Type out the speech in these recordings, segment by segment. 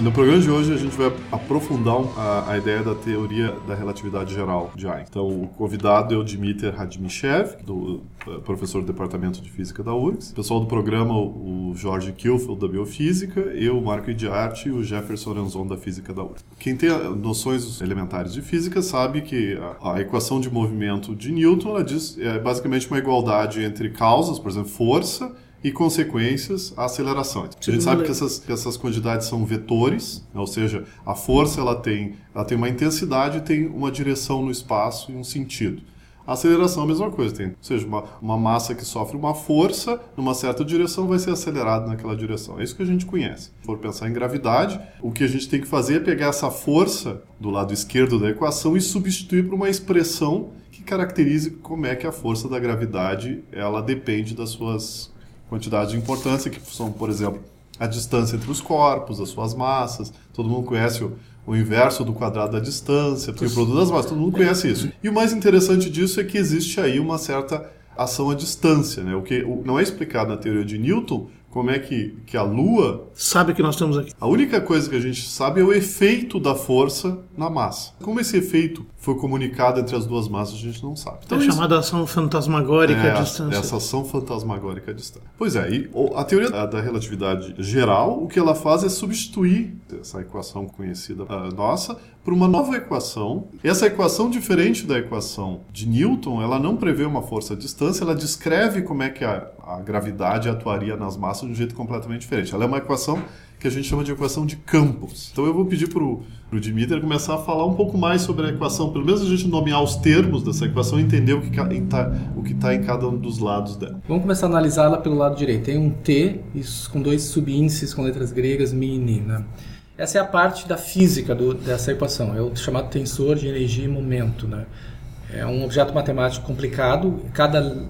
No programa de hoje a gente vai aprofundar a, a, ideia da teoria da relatividade geral de Einstein. Então, o convidado é o Dmitry Radimichev, do, uh, professor do Departamento de Física da URGS. O pessoal do programa, o, Jorge Kilfield, da Biofísica, eu, o Marco Idiarte e o Jefferson Ranzon, da Física da URGS. Quem tem noções elementares de física sabe que a, a equação de movimento de Newton diz, é basicamente uma igualdade entre causas, por exemplo, força e consequências a aceleração. A gente sabe que essas, que essas quantidades são vetores, né? ou seja, a força ela tem, ela tem uma intensidade e tem uma direção no espaço e um sentido. A aceleração é a mesma coisa, tem, ou seja, uma, uma massa que sofre uma força numa certa direção vai ser acelerada naquela direção. É isso que a gente conhece. Se for pensar em gravidade, o que a gente tem que fazer é pegar essa força do lado esquerdo da equação e substituir por uma expressão que caracterize como é que a força da gravidade ela depende das suas quantidades de importância, que são, por exemplo, a distância entre os corpos, as suas massas. Todo mundo conhece o, o inverso do quadrado da distância, porque o produto das massas, todo mundo conhece isso. E o mais interessante disso é que existe aí uma certa ação à distância, né? O que não é explicado na teoria de Newton, como é que, que a Lua. Sabe que nós estamos aqui. A única coisa que a gente sabe é o efeito da força na massa. Como esse efeito foi comunicado entre as duas massas, a gente não sabe. Então, é isso... chamada ação fantasmagórica é, à distância. Essa ação fantasmagórica à distância. Pois é, e a teoria da relatividade geral, o que ela faz é substituir essa equação conhecida uh, nossa por uma nova equação. Essa equação, diferente da equação de Newton, ela não prevê uma força à distância, ela descreve como é que a, a gravidade atuaria nas massas de um jeito completamente diferente. Ela é uma equação que a gente chama de equação de campos. Então eu vou pedir para o Dimitri começar a falar um pouco mais sobre a equação, pelo menos a gente nomear os termos dessa equação e entender o que está tá em cada um dos lados dela. Vamos começar a analisá-la pelo lado direito. Tem um T com dois subíndices com letras gregas, mi e. Né? Essa é a parte da física do, dessa equação, é o chamado tensor de energia e momento. Né? É um objeto matemático complicado, cada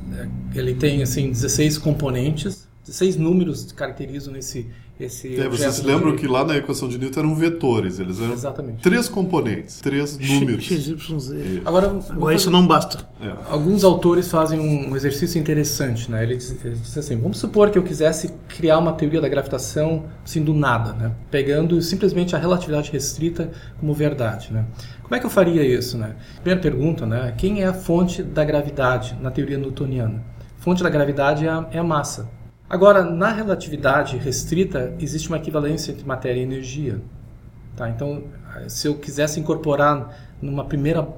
ele tem assim 16 componentes, 16 números caracterizam esse esse é, vocês lembram que lá na equação de Newton eram vetores, eles eram Exatamente. três componentes, três números. X, Y, Z. Agora, Agora isso não basta. É. Alguns autores fazem um exercício interessante, né? Ele diz, ele diz, assim: vamos supor que eu quisesse criar uma teoria da gravitação assim do nada, né? Pegando simplesmente a relatividade restrita como verdade, né? Como é que eu faria isso, né? Primeira pergunta, né? Quem é a fonte da gravidade na teoria newtoniana? A fonte da gravidade é a, é a massa. Agora, na relatividade restrita, existe uma equivalência entre matéria e energia. Tá? Então, se eu quisesse incorporar numa primeira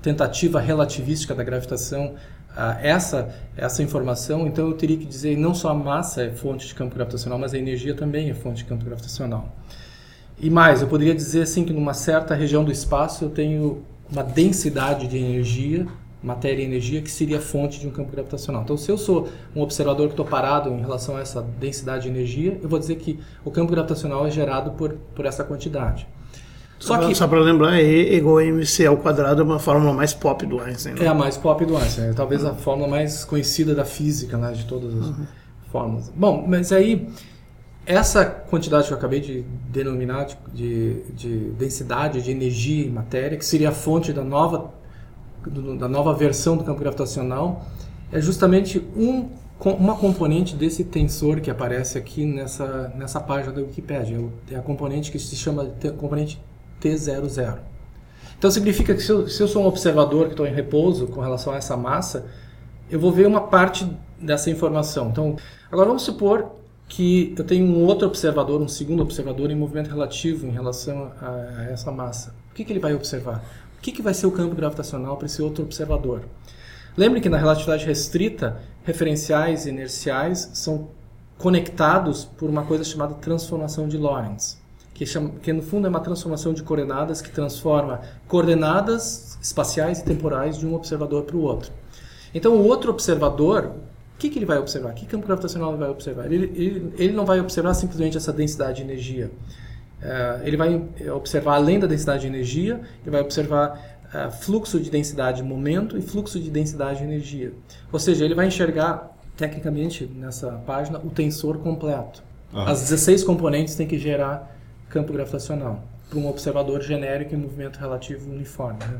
tentativa relativística da gravitação essa essa informação, então eu teria que dizer não só a massa é fonte de campo gravitacional, mas a energia também é fonte de campo gravitacional. E mais, eu poderia dizer assim que numa certa região do espaço eu tenho uma densidade de energia matéria e energia, que seria a fonte de um campo gravitacional. Então, se eu sou um observador que estou parado em relação a essa densidade de energia, eu vou dizer que o campo gravitacional é gerado por, por essa quantidade. Só que só para lembrar, E igual a mc ao quadrado é uma fórmula mais pop do Einstein. Né? É a mais pop do Einstein, é talvez a fórmula mais conhecida da física, né, de todas as uhum. fórmulas. Bom, mas aí essa quantidade que eu acabei de denominar de, de densidade de energia e matéria, que seria a fonte da nova da nova versão do campo gravitacional é justamente um, uma componente desse tensor que aparece aqui nessa, nessa página da Wikipedia. É a componente que se chama componente T00. Então significa que se eu, se eu sou um observador que estou em repouso com relação a essa massa, eu vou ver uma parte dessa informação. Então, agora vamos supor que eu tenho um outro observador, um segundo observador em movimento relativo em relação a, a essa massa. O que, que ele vai observar? O que, que vai ser o campo gravitacional para esse outro observador? Lembre que na relatividade restrita, referenciais inerciais são conectados por uma coisa chamada transformação de Lorentz, que, chama, que no fundo é uma transformação de coordenadas que transforma coordenadas espaciais e temporais de um observador para o outro. Então, o outro observador, o que, que ele vai observar? Que campo gravitacional ele vai observar? Ele, ele, ele não vai observar simplesmente essa densidade de energia. Uh, ele vai observar além da densidade de energia, ele vai observar uh, fluxo de densidade de momento e fluxo de densidade de energia. Ou seja, ele vai enxergar, tecnicamente, nessa página, o tensor completo. As 16 componentes têm que gerar campo gravitacional para um observador genérico em movimento relativo uniforme. Né?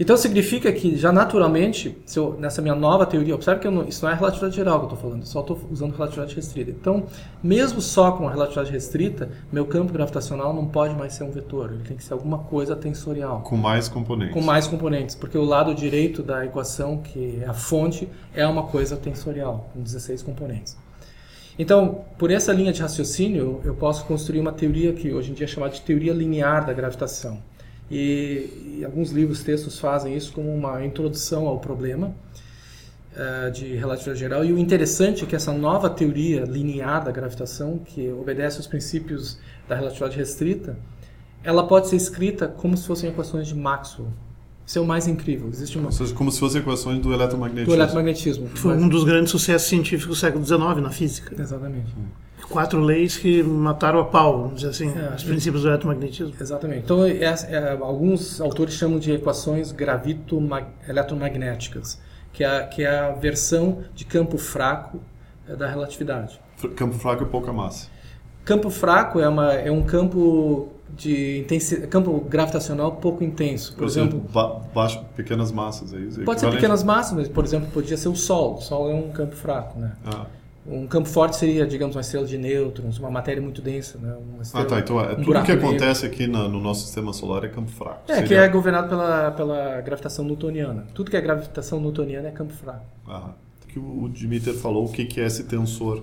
Então significa que já naturalmente, eu, nessa minha nova teoria, observe que não, isso não é relatividade geral que eu estou falando, só estou usando relatividade restrita. Então, mesmo só com a relatividade restrita, meu campo gravitacional não pode mais ser um vetor, ele tem que ser alguma coisa tensorial. Com mais componentes. Com mais componentes, porque o lado direito da equação, que é a fonte, é uma coisa tensorial, com 16 componentes. Então, por essa linha de raciocínio, eu posso construir uma teoria que hoje em dia é chamada de teoria linear da gravitação. E, e alguns livros, textos fazem isso como uma introdução ao problema uh, de relatividade geral. E o interessante é que essa nova teoria linear da gravitação, que obedece aos princípios da relatividade restrita, ela pode ser escrita como se fossem equações de Maxwell. Isso é o mais incrível. Existe uma... Ou seja, como se fossem equações do eletromagnetismo. Do eletromagnetismo. Foi um dos grandes sucessos científicos do século XIX na física. Exatamente. Hum quatro leis que mataram a pau, vamos dizer assim, é, os princípios do eletromagnetismo. Exatamente. Então, é, é, alguns autores chamam de equações gravito-eletromagnéticas, que é, que é a versão de campo fraco é, da relatividade. Campo fraco é pouca massa. Campo fraco é, uma, é um campo de campo gravitacional pouco intenso. Por, por exemplo, exemplo baixo, pequenas massas. É isso? Pode ser pequenas massas, mas, por exemplo, podia ser o Sol. O Sol é um campo fraco, né? Ah. Um campo forte seria, digamos, uma estrela de nêutrons, uma matéria muito densa, né? Uma estrela, ah, tá. Então, é, um tudo que acontece aqui no, no, nosso sistema solar é campo fraco. É, seria... que é governado pela, pela gravitação newtoniana. Tudo que é gravitação newtoniana é campo fraco. Ah, que o Dimitter falou o que, que é esse tensor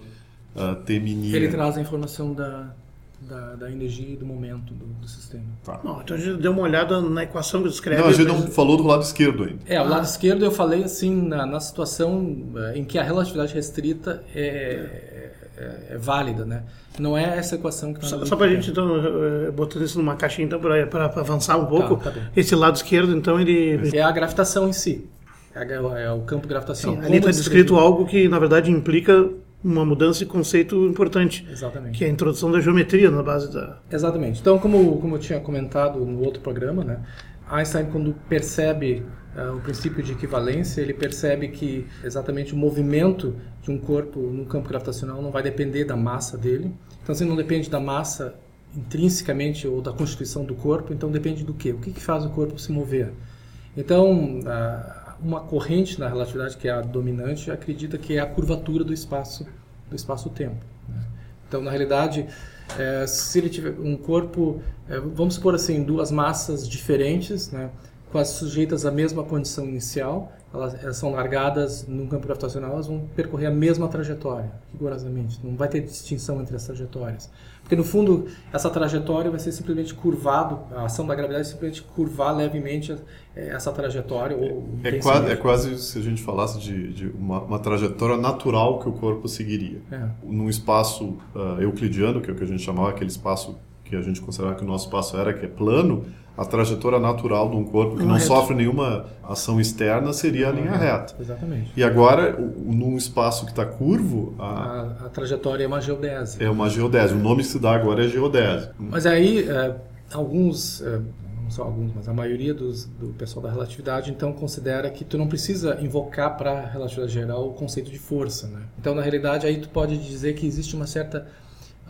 uh, T mini. Ele traz a informação da, da, da, energia e do momento do, do sistema. Tá. Não, então a gente deu uma olhada na equação que descreve. Não, a gente não falou do lado esquerdo ainda. É, o lado esquerdo eu falei assim na, na situação eh, em que a relatividade restrita é, é, é, válida, né? Não é essa equação que Só, só para a gente, então, eh, botando isso numa caixinha então, para avançar um pouco, tá, tá esse lado esquerdo, então, ele... É a gravitação em si. É, é o campo gravitacional. Sim, ali está descrito algo que, na verdade, implica uma mudança de conceito importante. Exatamente. Que é a introdução da geometria na base da... Exatamente. Então, como, como eu tinha comentado no outro programa, né? Einstein, quando percebe uh, o princípio de equivalência, ele percebe que exatamente o movimento de um corpo no campo gravitacional não vai depender da massa dele. Então, se não depende da massa intrinsecamente ou da constituição do corpo, então depende do quê? O que, que faz o corpo se mover? Então, uh, uma corrente na relatividade que é a dominante acredita que é a curvatura do espaço do espaço-tempo. Né? Então, na realidade, é, se ele tiver um corpo, é, vamos supor assim, duas massas diferentes, né, quase sujeitas à mesma condição inicial, elas, elas, são largadas num campo gravitacional, elas vão percorrer a mesma trajetória, rigorosamente. Não vai ter distinção entre as trajetórias. Porque, no fundo, essa trajetória vai ser simplesmente curvado, a ação da gravidade é simplesmente curvar levemente é, essa trajetória. Ou é, quase, é quase se a gente falasse de, de uma, uma, trajetória natural que o corpo seguiria. É. Num espaço uh, euclidiano, que é o que a gente chamava aquele espaço que a gente considerava que o nosso espaço era, que é plano, a trajetória natural de um corpo que não, não sofre nenhuma ação externa seria a linha reta. Exatamente. E agora, num espaço que está curvo... A, a, a, trajetória é uma geodese. É uma geodese. O nome que se dá agora é geodese. Mas aí, é, alguns... É, não só alguns, mas a maioria dos, do pessoal da relatividade então considera que tu não precisa invocar para a relatividade geral o conceito de força, né? Então na realidade aí tu pode dizer que existe uma certa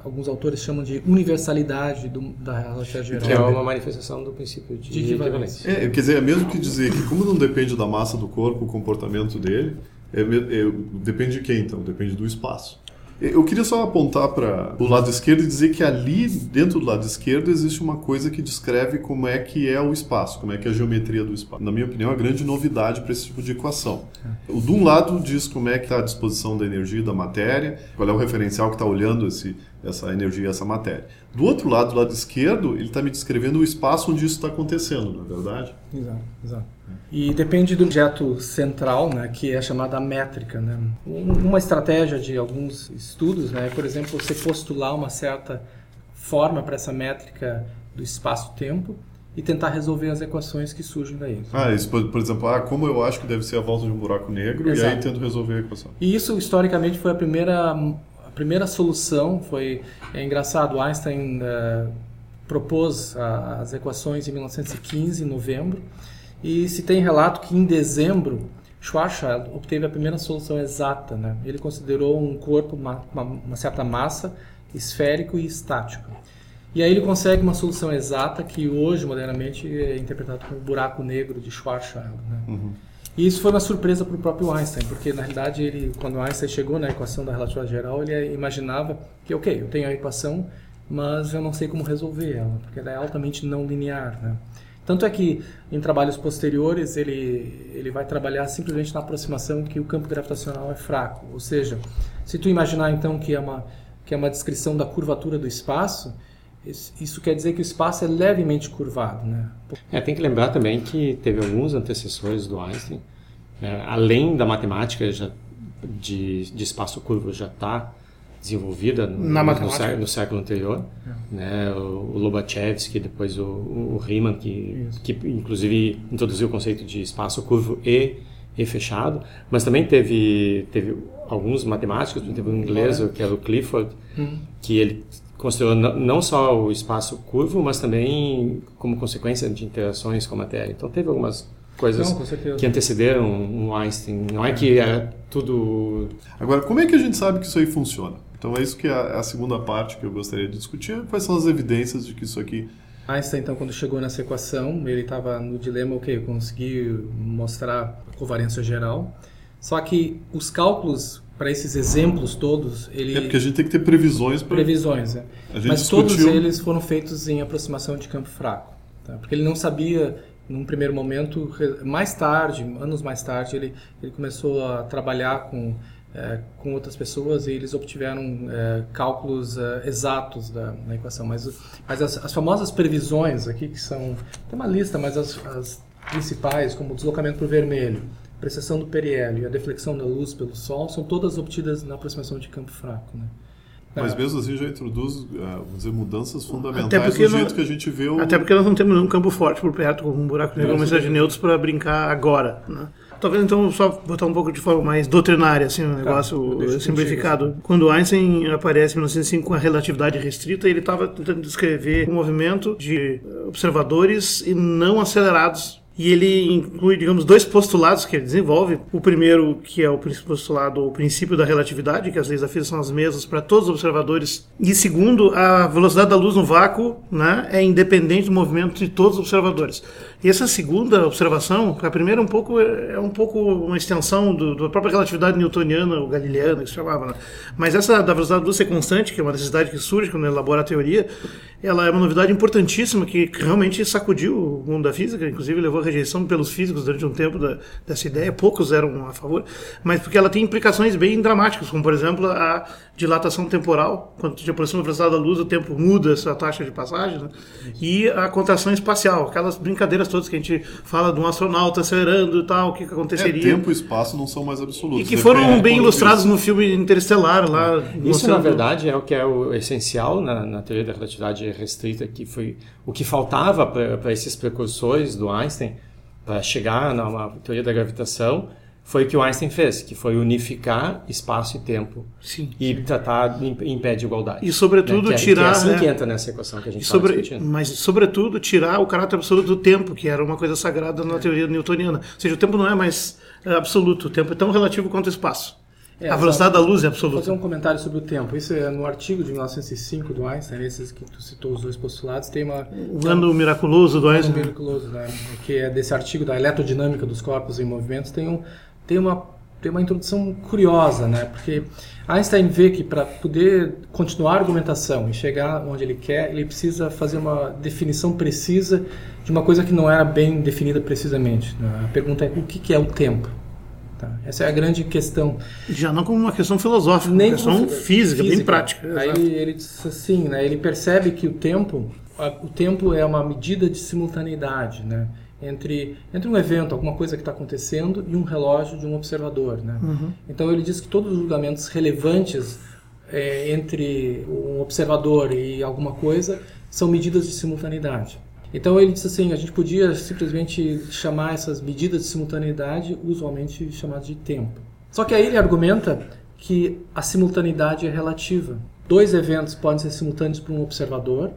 alguns autores chamam de universalidade do, da relatividade geral. Que é uma manifestação do princípio de, de equivalência. É, quer dizer, é mesmo que dizer que como não depende da massa do corpo, o comportamento dele, é, é, depende de quem então? Depende do espaço. Eu queria só apontar para o lado esquerdo e dizer que ali, dentro do lado esquerdo, existe uma coisa que descreve como é que é o espaço, como é que é a geometria do espaço. Na minha opinião, é uma grande novidade para esse tipo de equação. O de um lado diz como é que está a disposição da energia e da matéria, qual é o referencial que está olhando esse, essa energia, essa matéria. Do outro lado, do lado esquerdo, ele está me descrevendo o espaço onde isso está acontecendo, não é verdade? Exato, exato. E depende do objeto central, né, que é chamada métrica. Né? Uma estratégia de alguns estudos né, é, por exemplo, você postular uma certa forma para essa métrica do espaço-tempo e tentar resolver as equações que surgem daí. Ah, isso, por, por, exemplo, ah, como eu acho que deve ser a volta de um buraco negro, Exato. e aí tento resolver a equação. E isso, historicamente, foi a primeira primeira solução foi é engraçado Einstein uh, propôs as equações em 1915 em novembro e se tem relato que em dezembro Schwarzschild obteve a primeira solução exata né ele considerou um corpo uma, uma, uma certa massa esférico e estático E aí ele consegue uma solução exata que hoje, modernamente, é interpretado como buraco negro de Schwarzschild. Né? Uhum. E isso foi uma surpresa para o próprio Einstein, porque na realidade ele, quando Einstein chegou na equação da relatividade geral, ele imaginava que, ok, eu tenho a equação, mas eu não sei como resolver ela, porque ela é altamente não linear. Né? Tanto é que em trabalhos posteriores ele, ele vai trabalhar simplesmente na aproximação que o campo gravitacional é fraco. Ou seja, se tu imaginar então que é uma, que é uma descrição da curvatura do espaço, isso quer dizer que o espaço é levemente curvado, né? É, tem que lembrar também que teve alguns antecessores do Einstein, é, além da matemática já, de, de espaço curvo já está desenvolvida no, no, século, no, século anterior, é. né? O, o Lobachevsky, depois o, o Riemann, que, que inclusive introduziu o conceito de espaço curvo e, e fechado, mas também teve, teve alguns matemáticos, teve um inglês, que era o Clifford, hum. que ele considerou não só o espaço curvo, mas também como consequência de interações com a matéria. Então teve algumas coisas não, que antecederam o Einstein. Não é que é tudo. Agora, como é que a gente sabe que isso aí funciona? Então é isso que é a, segunda parte que eu gostaria de discutir. Quais são as evidências de que isso aqui Einstein, então, quando chegou nessa equação, ele estava no dilema, ok, eu consegui mostrar a covariância geral, só que os cálculos para esses exemplos todos, ele... É porque a gente tem que ter previsões para... Previsões, é. Mas discutiu... todos eles foram feitos em aproximação de campo fraco. Tá? Porque ele não sabia, num primeiro momento, mais tarde, anos mais tarde, ele, ele começou a trabalhar com, é, com outras pessoas e eles obtiveram é, cálculos é, exatos da, da, equação. Mas, mas as, as, famosas previsões aqui, que são... Tem uma lista, mas as, as principais, como o deslocamento para o vermelho, precessão do periélio e a deflexão da luz pelo Sol são todas obtidas na aproximação de campo fraco. Né? Mas é. mesmo assim já introduz, é, vamos dizer, mudanças fundamentais do jeito que a gente vê o... Até porque nós não temos nenhum campo forte por perto, com um buraco negro, uma mensagem de neutros para brincar agora. Né? Talvez então só botar um pouco de forma mais doutrinária, assim, um tá, negócio simplificado. Quando Einstein aparece em 1905 com a relatividade restrita, ele estava tentando descrever um movimento de observadores e não acelerados e ele inclui, digamos, dois postulados que ele desenvolve. O primeiro, que é o postulado, o princípio da relatividade, que as leis da física são as mesmas para todos os observadores. E segundo, a velocidade da luz no vácuo né, é independente do movimento de todos os observadores. E essa segunda observação, a primeira um pouco é um pouco uma extensão do, da própria relatividade newtoniana ou galileana, que se chamava, né? Mas essa da velocidade da luz ser constante, que é uma necessidade que surge quando elabora a teoria, ela é uma novidade importantíssima que realmente sacudiu o mundo da física, inclusive levou a rejeição pelos físicos durante um tempo da, dessa ideia, poucos eram a favor, mas porque ela tem implicações bem dramáticas, como por exemplo a dilatação temporal, quando te aproxima da velocidade da luz, o tempo muda essa taxa de passagem, né? e a contração espacial, aquelas brincadeiras todas que a gente fala de um astronauta acelerando e tal, o que, que aconteceria. É, tempo e espaço não são mais absolutos. E que foram bem ilustrados no filme Interestelar lá. É. Isso, na verdade, é o que é o essencial na, na teoria da relatividade restrita, que foi o que faltava para esses precursores do Einstein para chegar na teoria da gravitação foi o que o Einstein fez, que foi unificar espaço e tempo sim, e sim. tratar em, pé de igualdade. E sobretudo né? que é, tirar, que é assim né? que entra nessa equação que a gente sobre, discutindo. Mas sobretudo tirar o caráter absoluto do tempo, que era uma coisa sagrada na é. teoria newtoniana. Ou seja, o tempo não é mais é, absoluto, o tempo é tão relativo quanto o espaço. É, a velocidade da luz é absoluta. Vou fazer um comentário sobre o tempo. Isso é no artigo de 1905 do Einstein, esses que tu citou os dois postulados, tem uma o ano miraculoso do Einstein. O ano miraculoso, né? Que é desse artigo da eletrodinâmica dos corpos em movimentos, tem um tem uma tem uma introdução curiosa, né? Porque Einstein vê que para poder continuar a argumentação e chegar onde ele quer, ele precisa fazer uma definição precisa de uma coisa que não era bem definida precisamente. Né? A pergunta é o que é o tempo? Tá? Essa é a grande questão. Já não como uma questão filosófica, Nem uma questão física, física, bem prática. Aí ele, ele diz assim, né? ele percebe que o tempo, o tempo é uma medida de simultaneidade, né? Entre, entre um evento, alguma coisa que está acontecendo, e um relógio de um observador. Né? Uhum. Então ele diz que todos os julgamentos relevantes é, entre um observador e alguma coisa são medidas de simultaneidade. Então ele disse assim, a gente podia simplesmente chamar essas medidas de simultaneidade usualmente chamadas de tempo. Só que aí ele argumenta que a simultaneidade é relativa. Dois eventos podem ser simultâneos para um observador,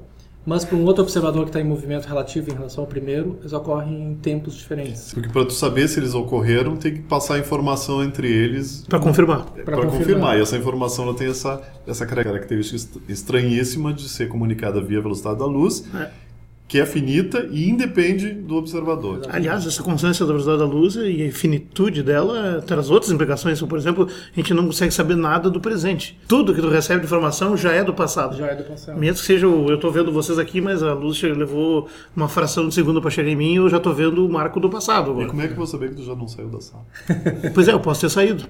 mas para um outro observador que está em movimento relativo em relação ao primeiro, eles ocorrem em tempos diferentes. Porque para tu saber se eles ocorreram, tem que passar informação entre eles para confirmar. Para confirmar. confirmar. E essa informação ela tem essa, essa característica estranhíssima de ser comunicada via velocidade da luz. É que é finita e independe do observador. Aliás, essa constância da velocidade da luz e a finitude dela traz outras implicações. Por exemplo, a gente não consegue saber nada do presente. Tudo que tu recebe de informação já é do passado. Já é do passado. Mesmo que seja, eu estou vendo vocês aqui, mas a luz levou uma fração de segundo para chegar em mim, eu já estou vendo o marco do passado. Agora. E como é que eu vou saber que tu já não saiu da sala? pois é, eu posso ter saído.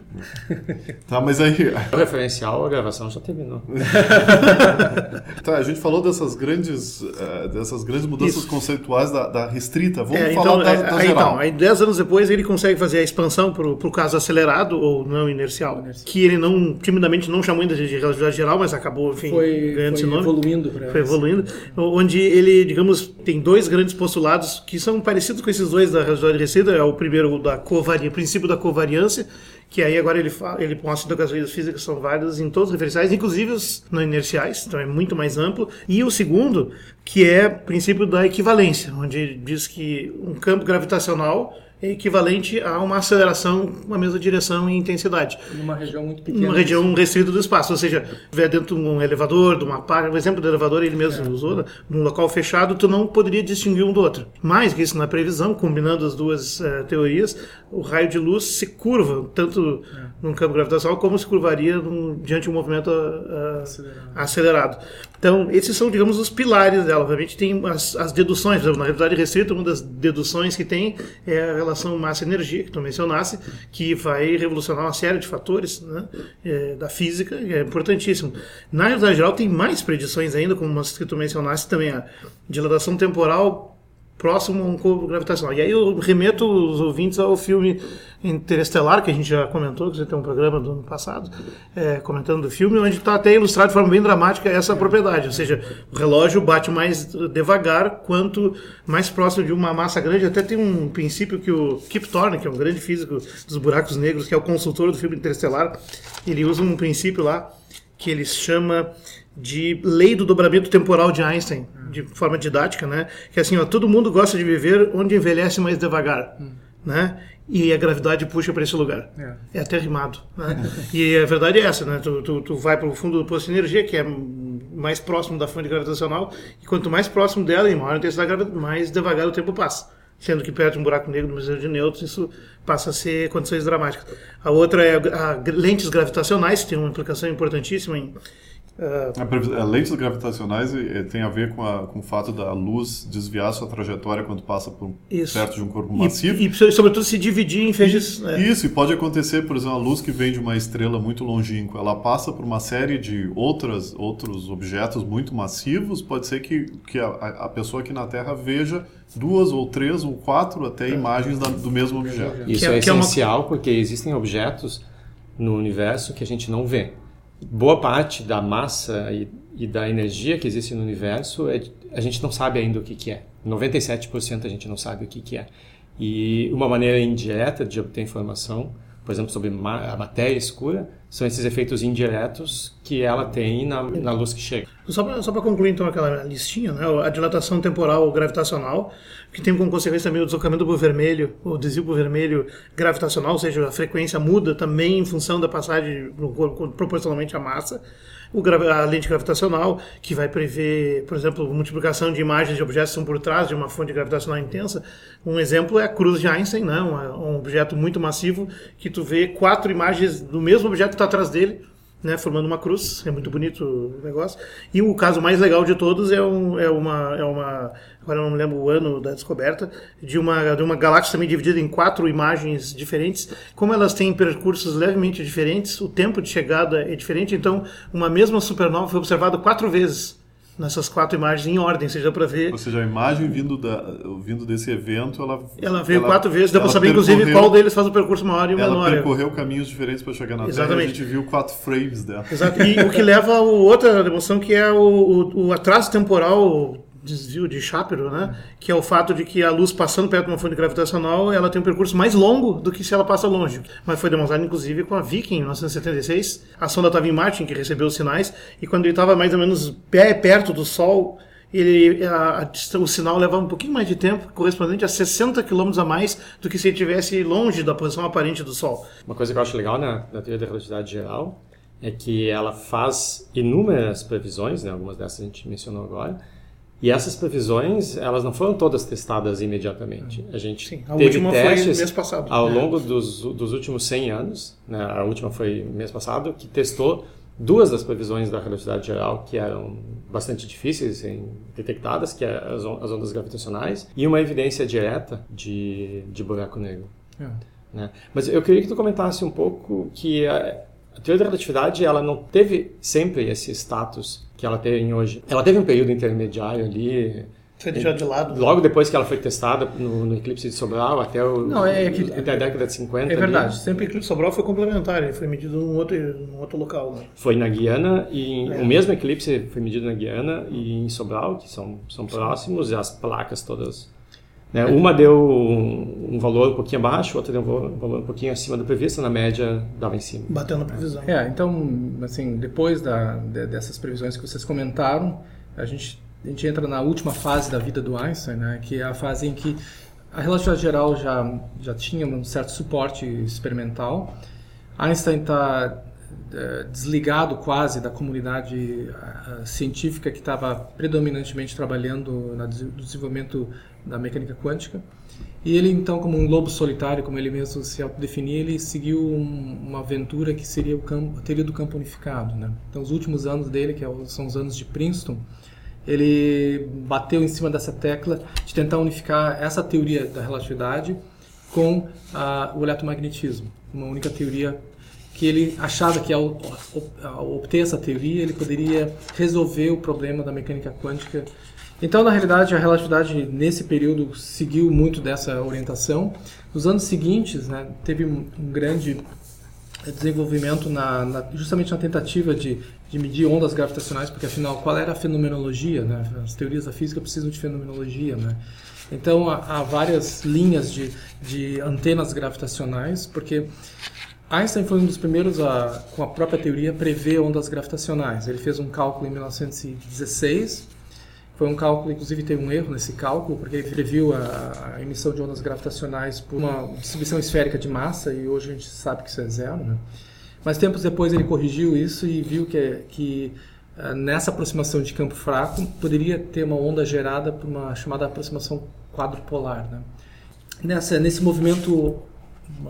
tá, mas aí... O referencial, a gravação já terminou. tá, a gente falou dessas grandes, uh, dessas grandes mudanças Isso. conceituais da, da, restrita. Vamos é, falar então, da, é, da aí, geral. Então, aí, dez anos depois, ele consegue fazer a expansão para o caso acelerado ou não inercial, inercial, que ele não, timidamente, não chamou ainda de relatividade geral, mas acabou, enfim, foi, ganhando foi esse nome. evoluindo. Foi evoluindo. Onde ele, digamos, tem dois grandes postulados que são parecidos com esses dois da relatividade restrita. É o primeiro, da covaria, princípio da covariância, que aí agora ele, fala, ele mostra que as leis físicas são válidas em todos os referenciais, inclusive os não inerciais, então é muito mais amplo. E o segundo, que é o princípio da equivalência, onde diz que um campo gravitacional é equivalente a uma aceleração na mesma direção e intensidade. Numa região muito pequena. Numa região restrita do espaço, ou seja, estiver dentro de um elevador, de uma parte, o exemplo do elevador ele mesmo é. usou, né? num local fechado, tu não poderia distinguir um do outro. Mais que isso, na previsão, combinando as duas uh, teorias, o raio de luz se curva, tanto é. Num campo gravitacional como se curvaria num, diante de um movimento uh, acelerado. acelerado. Então, esses são, digamos, os pilares dela. Obviamente tem as, as deduções, na realidade restrita, uma das deduções que tem é a relação massa-energia, que tu mencionasse, que vai revolucionar uma série de fatores né, é, da física, que é importantíssimo. Na realidade geral, tem mais predições ainda, como as que tu mencionasse também, a dilatação temporal próximo a um corpo gravitacional. E aí eu remeto os ouvintes ao filme Interestelar, que a gente já comentou, que você tem um programa do ano passado, é, comentando do filme, onde está até ilustrado de forma bem dramática essa propriedade. Ou seja, o relógio bate mais devagar quanto mais próximo de uma massa grande. Até tem um princípio que o Kip Thorne, que é um grande físico dos buracos negros, que é o consultor do filme Interestelar, ele usa um princípio lá que ele chama de lei do dobramento temporal de Einstein, de forma didática, né? Que é assim, ó, todo mundo gosta de viver onde envelhece mais devagar, hum. né? E a gravidade puxa para esse lugar. É. é até rimado, né? e a verdade é essa, né? Tu, tu, tu vai para o fundo do posto de energia, que é mais próximo da fonte gravitacional, e quanto mais próximo dela e maior a intensidade mais devagar o tempo passa. Sendo que perto de um buraco negro no museu de nêutrons, isso passa a ser condições dramáticas. A outra é a, a lentes gravitacionais, que tem uma implicação importantíssima em Uh, lentes gravitacionais tem a ver com, a, com o fato da luz desviar sua trajetória quando passa por isso. perto de um corpo massivo. E, e, sobretudo, se dividir em feixes. É. Isso, e pode acontecer, por exemplo, a luz que vem de uma estrela muito longínqua, ela passa por uma série de outras, outros objetos muito massivos, pode ser que, que a, a pessoa aqui na Terra veja duas ou três ou quatro até imagens da, do mesmo objeto. Isso é, é, essencial é uma... porque existem objetos no universo que a gente não vê boa parte da massa e, e, da energia que existe no universo é, a gente não sabe ainda o que, que é. 97% a gente não sabe o que, que é. E uma maneira indireta de obter informação, por exemplo, sobre a matéria escura, são esses efeitos indiretos que ela tem na, na luz que chega. Só para concluir então aquela listinha, né? a dilatação temporal gravitacional, que tem como consequência também o deslocamento do vermelho, o desvio para vermelho gravitacional, ou seja, a frequência muda também em função da passagem proporcionalmente à massa a lente gravitacional, que vai prever, por exemplo, multiplicação de imagens de objetos que estão por trás de uma fonte gravitacional intensa. Um exemplo é a cruz de Einstein, né? um, um objeto muito massivo que tu vê quatro imagens do mesmo objeto que está atrás dele, né, formando uma cruz, é muito bonito o negócio. E o caso mais legal de todos é, um, é, uma, é uma, agora não lembro o ano da descoberta, de uma, de uma galáxia também dividida em quatro imagens diferentes. Como elas têm percursos levemente diferentes, o tempo de chegada é diferente, então uma mesma supernova foi observada quatro vezes nessas quatro imagens em ordem, seja para ver. Ou seja, a imagem vindo, da, vindo desse evento, ela. Ela veio ela, quatro vezes, deu para saber, inclusive, qual deles faz o percurso maior e o menor. Ela percorreu caminhos diferentes para chegar na Exatamente. Terra a gente viu quatro frames dela. Exato. E o que leva a outra emoção, que é o, o, o atraso temporal desvio de Shapiro, né? Que é o fato de que a luz passando perto de uma fonte gravitacional, ela tem um percurso mais longo do que se ela passa longe. Mas foi demonstrado inclusive com a Viking em 1976. A sonda estava em Marte, que recebeu os sinais, e quando ele estava mais ou menos pé perto do Sol, ele, a, a, o sinal levava um pouquinho mais de tempo, correspondente a 60 km a mais do que se ele estivesse longe da posição aparente do Sol. Uma coisa que eu acho legal na, na teoria da relatividade geral é que ela faz inúmeras previsões, né, algumas dessas a gente mencionou agora, e essas previsões, elas não foram todas testadas imediatamente. A gente Sim, a teve testes mês passado, ao né? longo dos, dos últimos 100 anos, né, a última foi mês passado, que testou duas das previsões da relatividade geral que eram bastante difíceis serem detectadas, que é as, as ondas gravitacionais, e uma evidência direta de, de buraco negro. É. Né? Mas eu queria que tu comentasse um pouco que a, a teoria da relatividade ela não teve sempre esse status que ela tem hoje. Ela teve um período intermediário ali foi deixado de lado. Logo depois que ela foi testada no, no eclipse de Sobral, até, o, Não, é que, até a década de 50. É verdade, ali. sempre o eclipse de Sobral foi complementar, ele foi medido num outro, num outro local. Né? Foi na Guiana, e é. o mesmo eclipse foi medido na Guiana e em Sobral, que são, são próximos, e as placas todas. Né? Uma deu um, um valor um pouquinho abaixo, outra deu um valor um pouquinho acima do previsto, na média dava em cima. Batendo a previsão. É, então, assim, depois da, de, dessas previsões que vocês comentaram, a gente a gente entra na última fase da vida do Einstein, né, que é a fase em que a relatividade geral já, já tinha um certo suporte experimental. Einstein está desligado quase da comunidade científica que estava predominantemente trabalhando no desenvolvimento da mecânica quântica. E ele, então, como um lobo solitário, como ele mesmo se autodefinia, ele seguiu um, uma aventura que seria o campo, teoria do campo unificado. Né? Então, os últimos anos dele, que é são os anos de Princeton, ele bateu em cima dessa tecla de tentar unificar essa teoria da relatividade com a, o eletromagnetismo, uma única teoria que ele achava que ao, obter essa teoria ele poderia resolver o problema da mecânica quântica. Então, na realidade, a relatividade nesse período seguiu muito dessa orientação. Nos anos seguintes, né, teve um, um grande desenvolvimento na, na, justamente na tentativa de de medir ondas gravitacionais, porque afinal, qual era a fenomenologia? Né? As teorias da física precisam de fenomenologia. Né? Então, há, há várias linhas de, de antenas gravitacionais, porque Einstein foi um dos primeiros a, com a própria teoria, prever ondas gravitacionais. Ele fez um cálculo em 1916. Foi um cálculo, inclusive teve um erro nesse cálculo, porque ele previu a, a emissão de ondas gravitacionais por uma distribuição esférica de massa, e hoje a gente sabe que isso é zero. Né? Mas tempos depois ele corrigiu isso e viu que, que uh, nessa aproximação de campo fraco poderia ter uma onda gerada por uma chamada aproximação quadrupolar. Né? Nessa, nesse movimento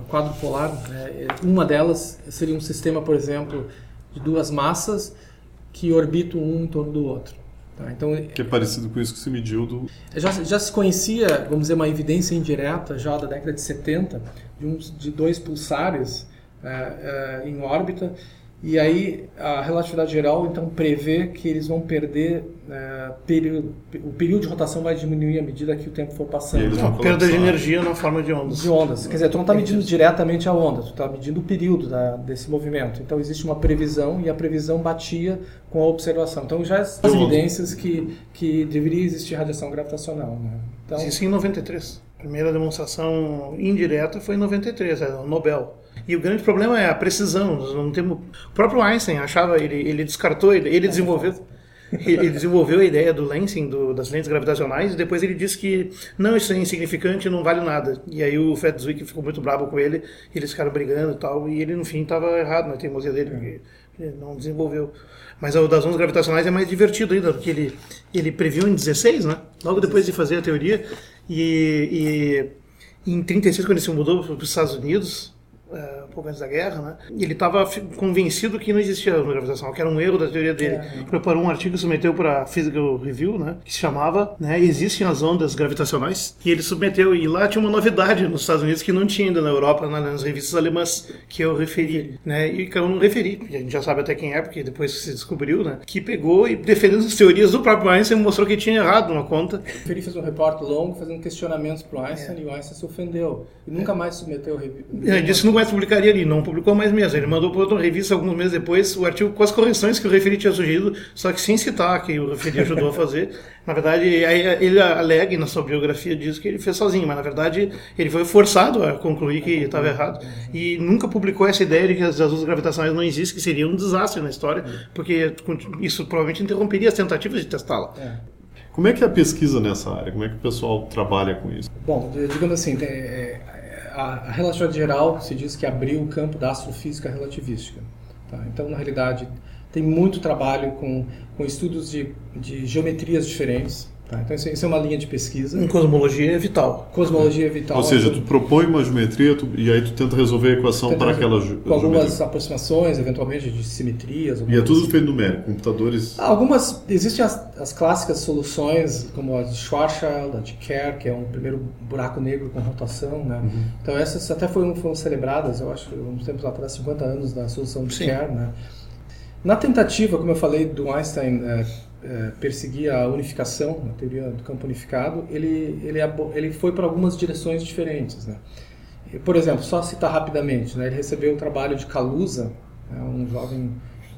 quadrupolar, né, uma delas seria um sistema, por exemplo, de duas massas que orbitam um em torno do outro. Tá? Então, que é parecido com isso que se mediu do... Já, já se conhecia, vamos dizer, uma evidência indireta já da década de 70 de, um, de dois pulsares é, é, em órbita. E aí a relatividade geral então prevê que eles vão perder é, período, o período de rotação vai diminuir à medida que o tempo for passando. Uma perda de energia na forma de ondas. De ondas. Quer dizer, tu não está medindo diretamente a onda, tu está medindo o período da, desse movimento. Então existe uma previsão e a previsão batia com a observação. Então já as evidências que, que deveria existir radiação gravitacional. Né? Então, Isso em 93. A primeira demonstração indireta foi em 93, é o Nobel. E o grande problema é a precisão. Nós não temos... O próprio Einstein achava, ele, ele descartou, ele, ele desenvolveu. ele desenvolveu a ideia do lensing, do, das lentes gravitacionais, e depois ele disse que não, isso é insignificante, não vale nada. E aí o Fred Zwick ficou muito bravo com ele, e eles ficaram brigando e tal, e ele no fim estava errado na teimosia dele, porque ele não desenvolveu. Mas o das ondas gravitacionais é mais divertido ainda, porque ele, ele previu em 16, né? Logo depois de fazer a teoria, e, e em 36, quando ele se mudou para os Estados Unidos, uh, um pouco antes da guerra, né? ele estava convencido que não existia gravitacional, que era um erro da teoria dele. É. Preparou um artigo e submeteu para a Physical Review, né? que se chamava né, Existem as ondas gravitacionais, e ele submeteu, e lá tinha uma novidade nos Estados Unidos que não tinha ainda na Europa, nas revistas alemãs que eu referi, né? e que eu não referi, a gente já sabe até quem é, porque depois se descobriu, né? que pegou e defendendo as teorias do próprio Einstein mostrou que tinha errado uma conta. Ele fez um repórter longo fazendo questionamentos para o Einstein é. e o Einstein se ofendeu e nunca mais submeteu a revista. Ele disse que não mais publicaria ali, não publicou mais mesmo. Ele mandou para outra revista alguns meses depois o artigo com as correções que o referi tinha sugerido, só que sem citar que o referi ajudou a fazer. Na verdade, ele alega na sua biografia diz que ele fez sozinho, mas na verdade ele foi forçado a concluir que estava errado e nunca publicou essa ideia de que as ondas gravitacionais não existem, que seria um desastre na história, porque isso provavelmente interromperia as tentativas de testá-la. É. Como é que é a pesquisa nessa área? Como é que o pessoal trabalha com isso? Bom, digamos assim, é, a relatividade geral se diz que abriu o campo da astrofísica relativística. Tá? Então, na realidade, tem muito trabalho com, com estudos de, de geometrias diferentes, Tá, então isso é uma linha de pesquisa. Em cosmologia é vital. Cosmologia é vital. Ou seja, tu propõe uma geometria tu, e aí tu tenta resolver a equação para aquela geometria. Com algumas geometria. aproximações, eventualmente, de simetrias. E é tudo assim. feito numérico, computadores... Algumas, existem as, as clássicas soluções, como a de Schwarzschild, a de Kerr, que é um primeiro buraco negro com rotação. Né? Uhum. Então essas até foram, foram celebradas, eu acho, uns tempos atrás, 50 anos da solução de Sim. Kerr. Né? Na tentativa, como eu falei, do Einstein... É, é, perseguir a unificação, a teoria do campo unificado, ele, ele, ele foi para algumas direções diferentes. Né? Por exemplo, só citar rapidamente, né, ele recebeu o trabalho de Kaluza, né, um jovem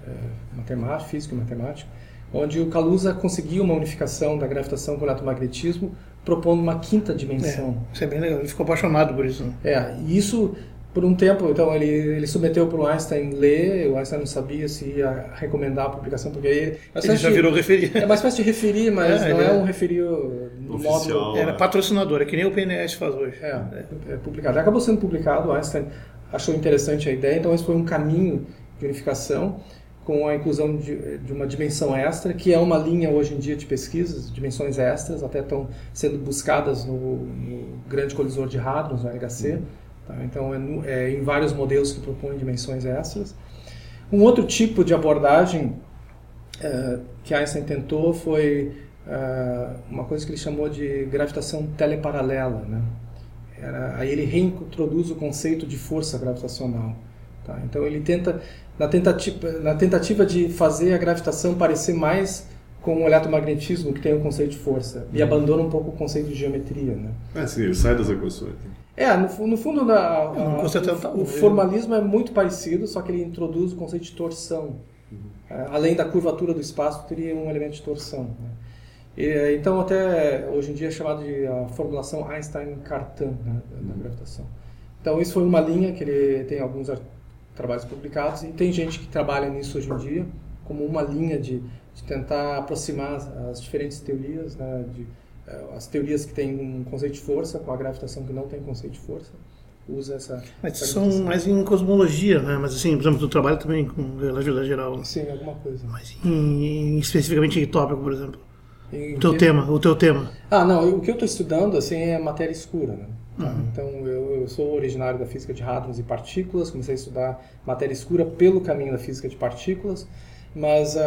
é, matemático, físico e matemático, onde o Kaluza conseguiu uma unificação da gravitação com o eletromagnetismo, propondo uma quinta dimensão. É, isso é bem legal, ele ficou apaixonado por isso. Né? É, e isso por um tempo, então, ele, ele submeteu para o Einstein ler, o Einstein não sabia se ia recomendar a publicação, porque aí... Ele já virou referir. É uma espécie de referir, mas é, não é, é, um referir no modo... Era patrocinador, é que nem o PNS faz hoje. É, é, publicado. Acabou sendo publicado, o Einstein achou interessante a ideia, então esse foi um caminho de unificação com a inclusão de, de, uma dimensão extra, que é uma linha hoje em dia de pesquisas, dimensões extras, até estão sendo buscadas no, no Grande Colisor de Hadrons, no LHC, uhum Tá? Então, é, é, em vários modelos que propõem dimensões extras. Um outro tipo de abordagem é, que Einstein tentou foi é, uma coisa que ele chamou de gravitação teleparalela. Né? Era, aí ele reintroduz o conceito de força gravitacional. Tá? Então ele tenta, na tentativa, na tentativa de fazer a gravitação parecer mais com o eletromagnetismo, que tem o conceito de força, e uhum. abandona um pouco o conceito de geometria. Né? É, sim, ele sai das equações. É, no, no fundo, na, a, o, o, formalismo é muito parecido, só que ele introduz o conceito de torção. Uhum. É, além da curvatura do espaço, teria um elemento de torção. Né? E, então, até hoje em dia é chamado de a formulação Einstein-Cartan né, da uhum. gravitação. Então, isso foi uma linha que ele tem alguns trabalhos publicados e tem gente que trabalha nisso hoje em dia como uma linha de, de tentar aproximar as diferentes teorias, né, de, é, as teorias que têm um conceito de força com a gravitação que não tem conceito de força usa essa mas essa são mais em cosmologia né? Mas assim por exemplo tu trabalha também com relatividade geral né? sim alguma coisa. Mas em, especificamente em tópico por exemplo. Em o teu que... tema o teu tema. Ah não o que eu estou estudando assim é matéria escura né? Uhum. então eu, eu, sou originário da física de hadrons e partículas comecei a estudar matéria escura pelo caminho da física de partículas mas uh,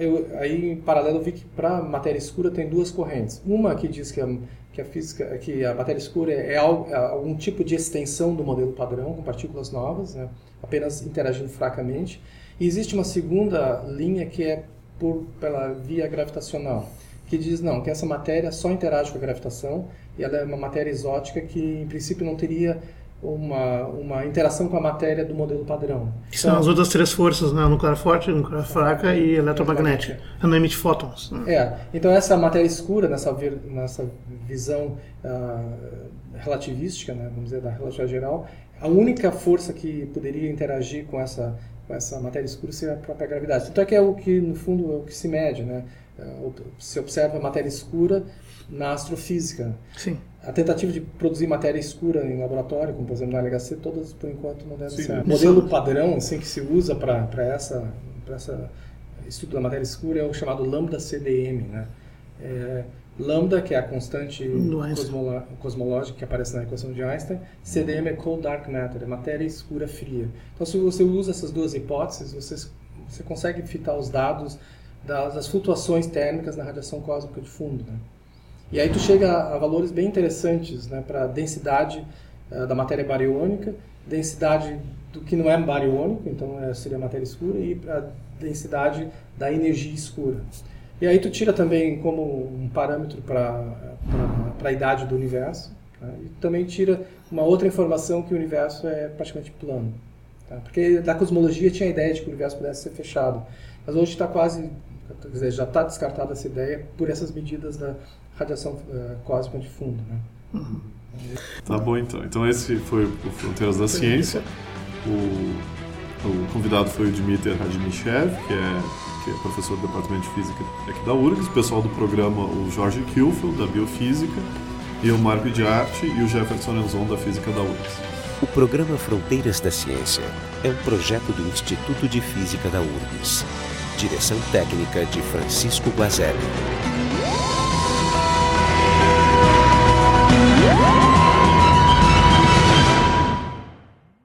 eu, aí, em paralelo, eu vi que para matéria escura tem duas correntes. Uma que diz que a, que a física, que a matéria escura é, é algum tipo de extensão do modelo padrão, com partículas novas, né, apenas interagindo fracamente. E existe uma segunda linha que é por, pela via gravitacional, que diz não, que essa matéria só interage com a gravitação e ela é uma matéria exótica que, em princípio, não teria uma, uma interação com a matéria do modelo padrão. Que são as outras três forças, né? nuclear forte, nuclear fraca e eletromagnética. Ela não emite fótons. Né? É, então essa matéria escura, nessa, nessa visão uh, relativística, né? vamos dizer, da relatividade geral, a única força que poderia interagir com essa, com essa matéria escura seria a própria gravidade. Então é que é o que, no fundo, é o que se mede. Né? Uh, se observa a matéria escura na astrofísica. Sim. A tentativa de produzir matéria escura em laboratório, como por exemplo no LHC, todas por enquanto não devem ser. O modelo padrão assim, que se usa para essa, essa estudo da matéria escura é o chamado lambda CDM. Né? É, lambda, que é a constante cosmológica que aparece na equação de Einstein, CDM é cold dark matter, é matéria escura fria. Então, se você usa essas duas hipóteses, você, você consegue fitar os dados das, das flutuações térmicas na radiação cósmica de fundo. Né? E aí tu chega a, valores bem interessantes né, para a densidade uh, da matéria bariônica, densidade do que não é bariônico, então é, seria matéria escura, e a densidade da energia escura. E aí tu tira também como um parâmetro para a idade do universo, né, e também tira uma outra informação que o universo é praticamente plano. Tá? Porque da cosmologia tinha a ideia de que o universo pudesse ser fechado, mas hoje está quase, quer dizer, já está descartada essa ideia por essas medidas da radiação uh, cósmica de fundo. Né? Uhum. Tá bom, então. Então esse foi o Fronteiras da Ciência. O, o convidado foi o Dmitry Radimichev, que é que é professor do Departamento de Física aqui da URGS, o pessoal do programa, o Jorge Kilfeld, da Biofísica, e o Marco de Arte e o Jefferson Enzon, da Física da URGS. O programa Fronteiras da Ciência é um projeto do Instituto de Física da URGS. Direção técnica de Francisco Guazelli. Yeah.